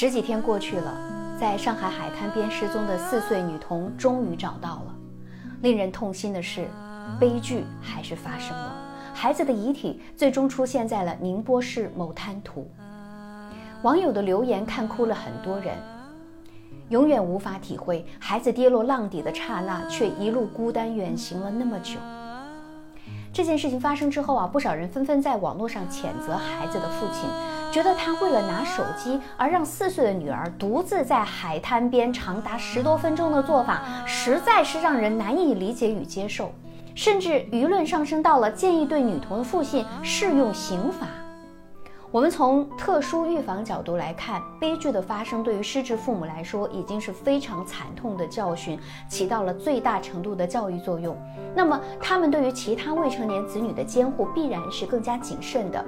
十几天过去了，在上海海滩边失踪的四岁女童终于找到了。令人痛心的是，悲剧还是发生了，孩子的遗体最终出现在了宁波市某滩涂。网友的留言看哭了很多人，永远无法体会孩子跌落浪底的刹那，却一路孤单远行了那么久。这件事情发生之后啊，不少人纷纷在网络上谴责孩子的父亲。觉得他为了拿手机而让四岁的女儿独自在海滩边长达十多分钟的做法，实在是让人难以理解与接受，甚至舆论上升到了建议对女童的父亲适用刑法。我们从特殊预防角度来看，悲剧的发生对于失智父母来说已经是非常惨痛的教训，起到了最大程度的教育作用。那么，他们对于其他未成年子女的监护必然是更加谨慎的。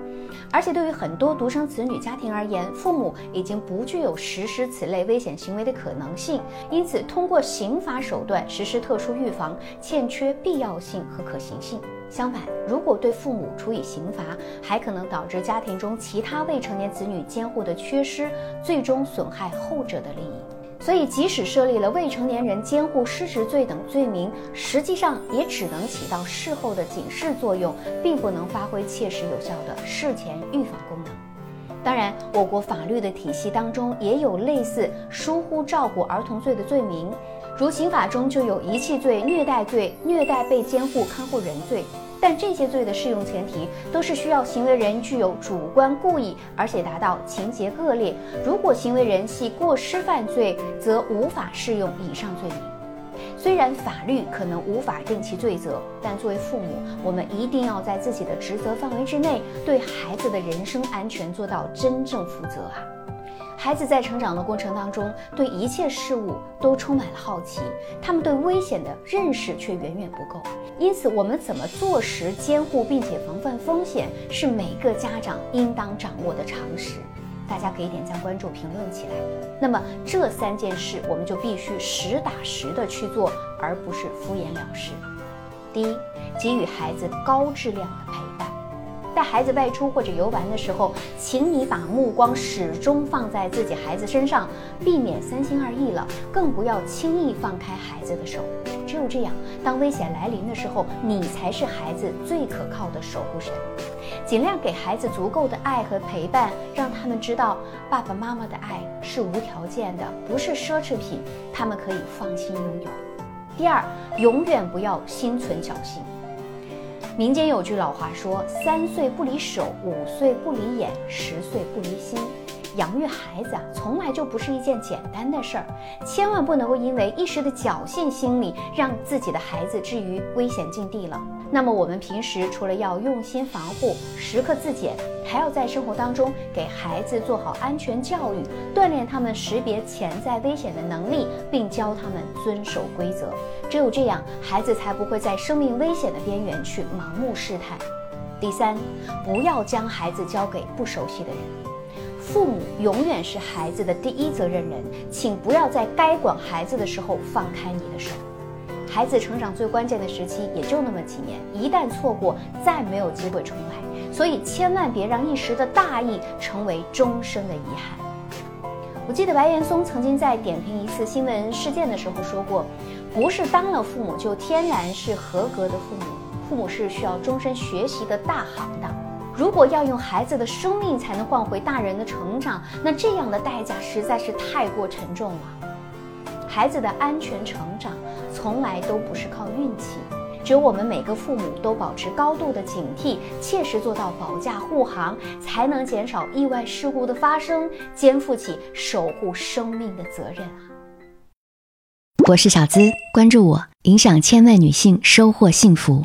而且，对于很多独生子女家庭而言，父母已经不具有实施此类危险行为的可能性，因此，通过刑法手段实施特殊预防，欠缺必要性和可行性。相反，如果对父母处以刑罚，还可能导致家庭中其他未成年子女监护的缺失，最终损害后者的利益。所以，即使设立了未成年人监护失职罪等罪名，实际上也只能起到事后的警示作用，并不能发挥切实有效的事前预防功能。当然，我国法律的体系当中也有类似疏忽照顾儿童罪的罪名。如刑法中就有遗弃罪、虐待罪、虐待被监护看护人罪，但这些罪的适用前提都是需要行为人具有主观故意，而且达到情节恶劣。如果行为人系过失犯罪，则无法适用以上罪名。虽然法律可能无法定其罪责，但作为父母，我们一定要在自己的职责范围之内，对孩子的人身安全做到真正负责啊！孩子在成长的过程当中，对一切事物都充满了好奇，他们对危险的认识却远远不够。因此，我们怎么坐实监护并且防范风险，是每个家长应当掌握的常识。大家可以点赞、关注、评论起来。那么，这三件事我们就必须实打实的去做，而不是敷衍了事。第一，给予孩子高质量的陪伴。带孩子外出或者游玩的时候，请你把目光始终放在自己孩子身上，避免三心二意了，更不要轻易放开孩子的手。只有这样，当危险来临的时候，你才是孩子最可靠的守护神。尽量给孩子足够的爱和陪伴，让他们知道爸爸妈妈的爱是无条件的，不是奢侈品，他们可以放心拥有。第二，永远不要心存侥幸。民间有句老话说：“三岁不离手，五岁不离眼，十岁不离心。”养育孩子啊，从来就不是一件简单的事儿，千万不能够因为一时的侥幸心理，让自己的孩子置于危险境地了。那么，我们平时除了要用心防护，时刻自检，还要在生活当中给孩子做好安全教育，锻炼他们识别潜在危险的能力，并教他们遵守规则。只有这样，孩子才不会在生命危险的边缘去盲目试探。第三，不要将孩子交给不熟悉的人。父母永远是孩子的第一责任人，请不要在该管孩子的时候放开你的手。孩子成长最关键的时期也就那么几年，一旦错过，再没有机会重来。所以千万别让一时的大意成为终生的遗憾。我记得白岩松曾经在点评一次新闻事件的时候说过：“不是当了父母就天然是合格的父母，父母是需要终身学习的大行当。”如果要用孩子的生命才能换回大人的成长，那这样的代价实在是太过沉重了。孩子的安全成长从来都不是靠运气，只有我们每个父母都保持高度的警惕，切实做到保驾护航，才能减少意外事故的发生，肩负起守护生命的责任啊！我是小资，关注我，影响千万女性，收获幸福。